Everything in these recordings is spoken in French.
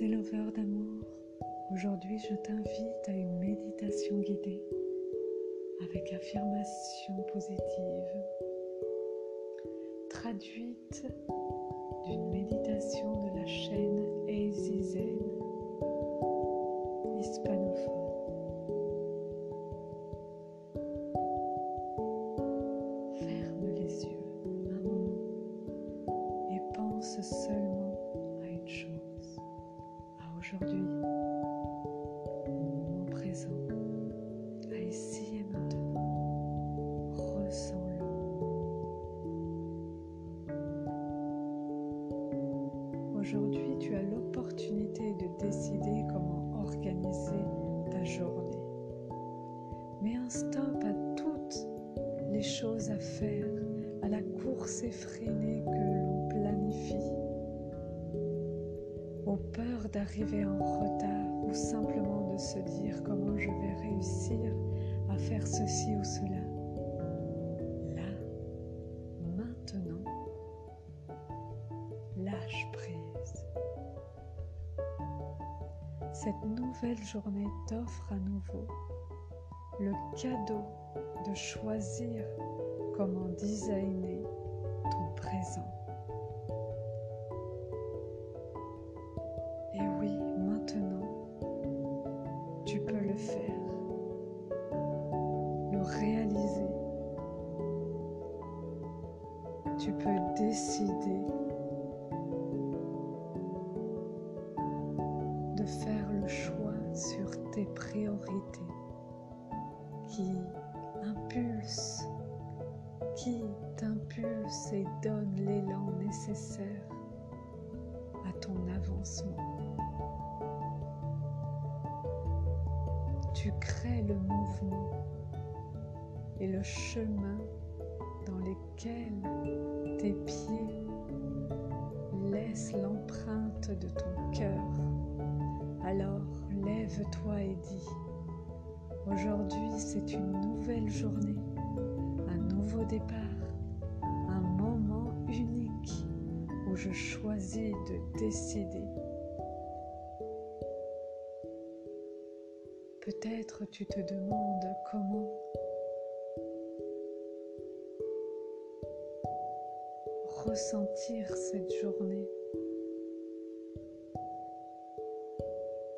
éleveurs d'amour, aujourd'hui je t'invite à une méditation guidée avec affirmation positive, traduite d'une méditation de la chaîne Easy hispanophone. Ferme les yeux un moment et pense seulement d'arriver en retard ou simplement de se dire comment je vais réussir à faire ceci ou cela. Là, maintenant, lâche prise. Cette nouvelle journée t'offre à nouveau le cadeau de choisir comment designer ton présent. Tu peux décider de faire le choix sur tes priorités qui impulse, qui t'impulse et donne l'élan nécessaire à ton avancement. Tu crées le mouvement et le chemin dans lesquels tes pieds laissent l'empreinte de ton cœur. Alors lève-toi et dis, Aujourd'hui, c'est une nouvelle journée, un nouveau départ, un moment unique où je choisis de décider. Peut-être tu te demandes comment ressentir cette journée.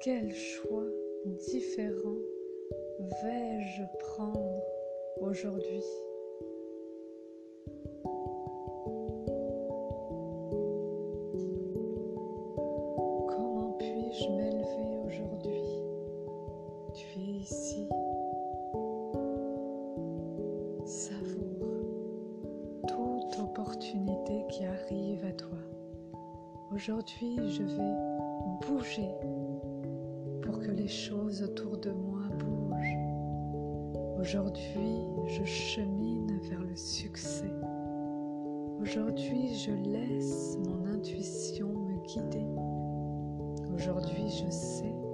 Quel choix différent vais-je prendre aujourd'hui? Aujourd'hui, je vais bouger pour que les choses autour de moi bougent. Aujourd'hui, je chemine vers le succès. Aujourd'hui, je laisse mon intuition me guider. Aujourd'hui, je sais.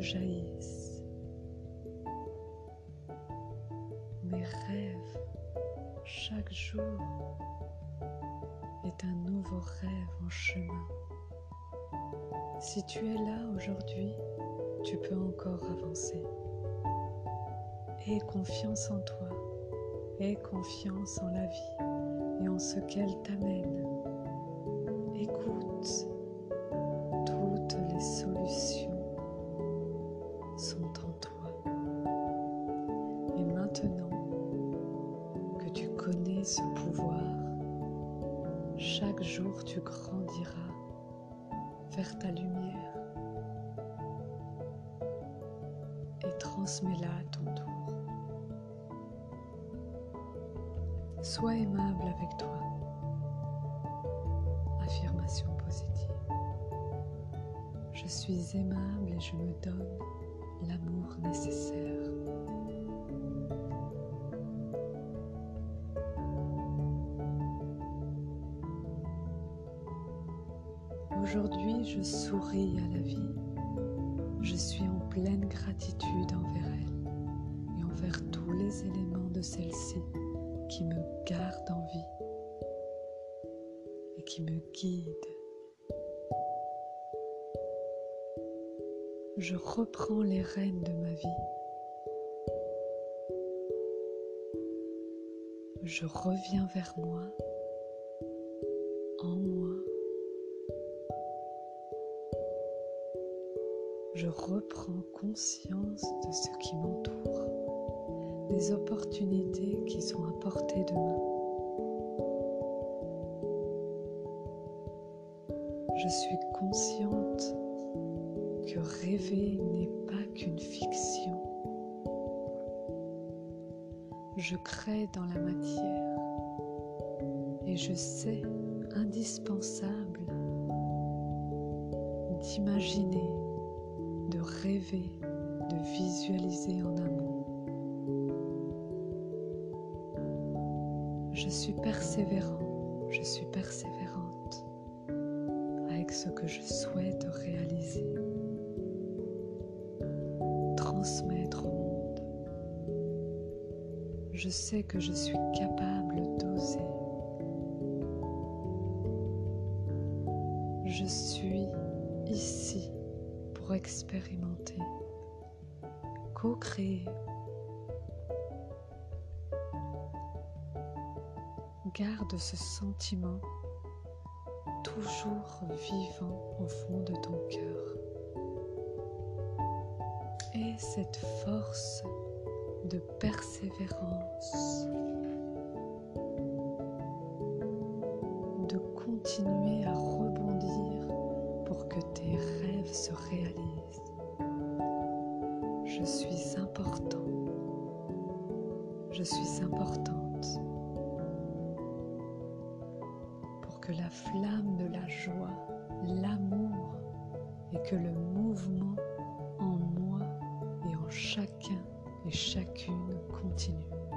Rejaillissent. Mes rêves, chaque jour, est un nouveau rêve en chemin. Si tu es là aujourd'hui, tu peux encore avancer. Aie confiance en toi, aie confiance en la vie et en ce qu'elle t'amène. Écoute, tu grandiras vers ta lumière et transmets-la à ton tour. Sois aimable avec toi. Affirmation positive. Je suis aimable et je me donne l'amour nécessaire. Je souris à la vie. Je suis en pleine gratitude envers elle et envers tous les éléments de celle-ci qui me gardent en vie et qui me guident. Je reprends les rênes de ma vie. Je reviens vers moi, Je reprends conscience de ce qui m'entoure, des opportunités qui sont à portée de main. Je suis consciente que rêver n'est pas qu'une fiction. Je crée dans la matière et je sais indispensable d'imaginer, rêver, de visualiser en amont. Je suis persévérant, je suis persévérante avec ce que je souhaite réaliser. je sais que je suis capable d'oser. Je suis ici expérimenter, co-créer. Garde ce sentiment toujours vivant au fond de ton cœur. Et cette force de persévérance, de continuer à rebondir se réalisent. Je suis important. Je suis importante pour que la flamme de la joie, l'amour et que le mouvement en moi et en chacun et chacune continue.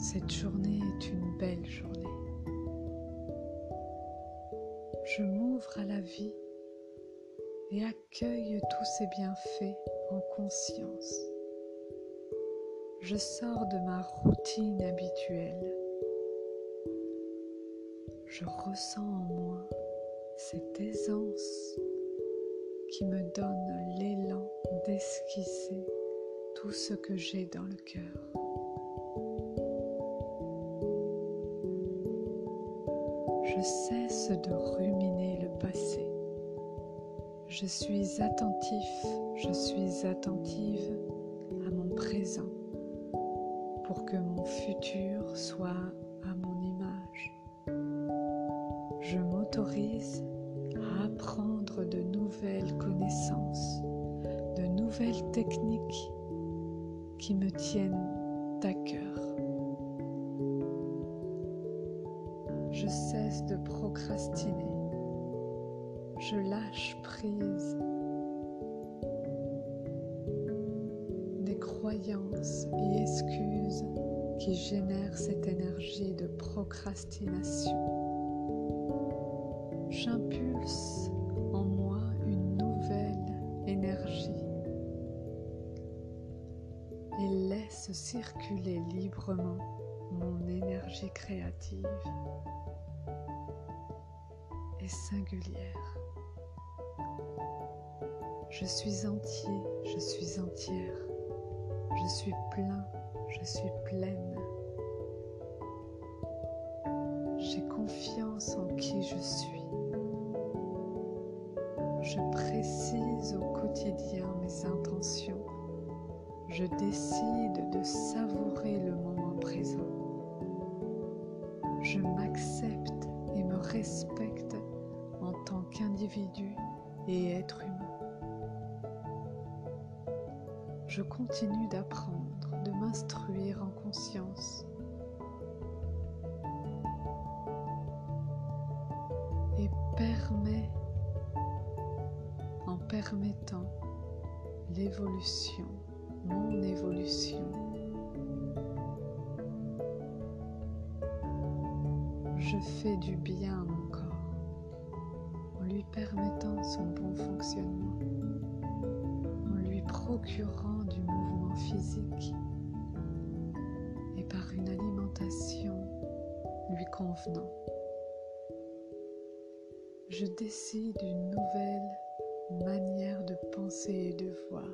Cette journée est une belle journée. Je m'ouvre à la vie et accueille tous ses bienfaits en conscience. Je sors de ma routine habituelle. Je ressens en moi cette aisance qui me donne l'élan d'esquisser tout ce que j'ai dans le cœur. Je cesse de ruminer le passé. Je suis attentif, je suis attentive à mon présent pour que mon futur soit à mon image. Je m'autorise à apprendre de nouvelles connaissances, de nouvelles techniques qui me tiennent à cœur. Je lâche prise des croyances et excuses qui génèrent cette énergie de procrastination. J'impulse en moi une nouvelle énergie et laisse circuler librement mon énergie créative singulière. Je suis entier, je suis entière. Je suis plein, je suis pleine. J'ai confiance en qui je suis. Je précise au quotidien mes intentions. Je décide de savourer le moment présent. En conscience. Et permet, en permettant l'évolution, mon évolution, je fais du bien à mon corps en lui permettant son bon fonctionnement procurant du mouvement physique une alimentation lui convenant. Je décide une nouvelle manière de penser et de voir,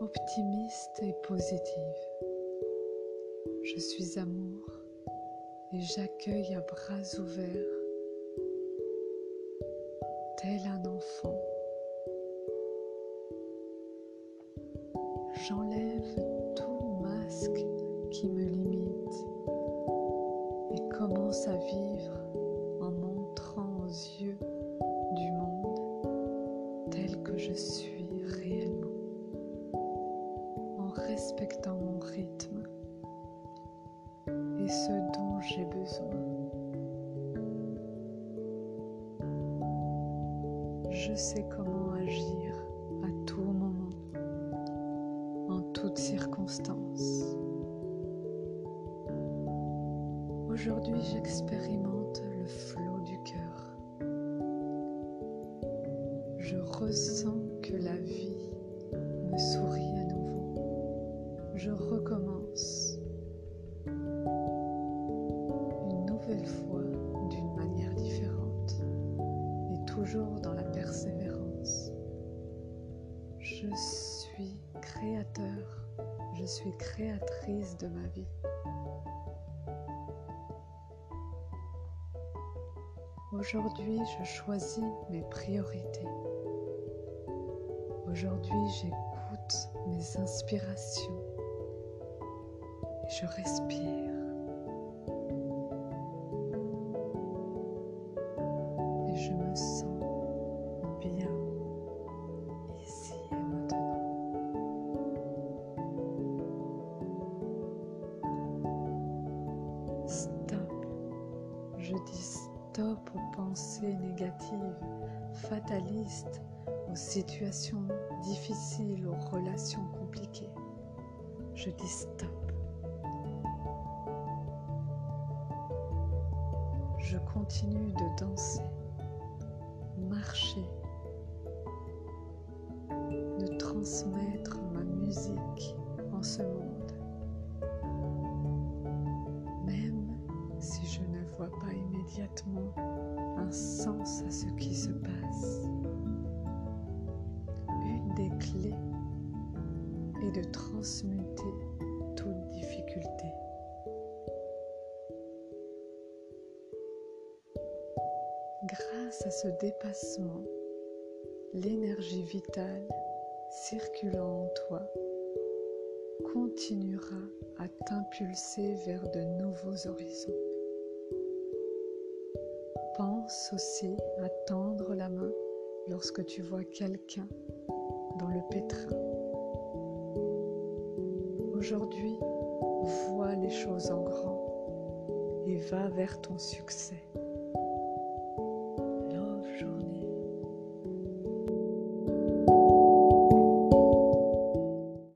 optimiste et positive. Je suis amour et j'accueille à bras ouverts, tel un enfant j'enlève tout masque qui me limite et commence à vivre en montrant aux yeux du monde tel que je suis réellement, en respectant mon rythme et ce dont j'ai besoin. Je sais comment agir à tout moment toutes circonstances. Aujourd'hui, j'expérimente le flot du cœur. Je ressens que la vie me sourit à nouveau. Je recommence une nouvelle fois d'une manière différente et toujours dans la persévérance. Je suis créateur, je suis créatrice de ma vie. Aujourd'hui, je choisis mes priorités. Aujourd'hui, j'écoute mes inspirations et je respire. Aux situations difficiles, aux relations compliquées. Je dis stop. Je continue de danser, marcher, de transmettre ma musique en ce monde. pas immédiatement un sens à ce qui se passe. Clés est de transmuter toute difficulté. Grâce à ce dépassement, l'énergie vitale circulant en toi continuera à t'impulser vers de nouveaux horizons. Pense aussi à tendre la main lorsque tu vois quelqu'un dans le pétrin. Aujourd'hui, vois les choses en grand et va vers ton succès.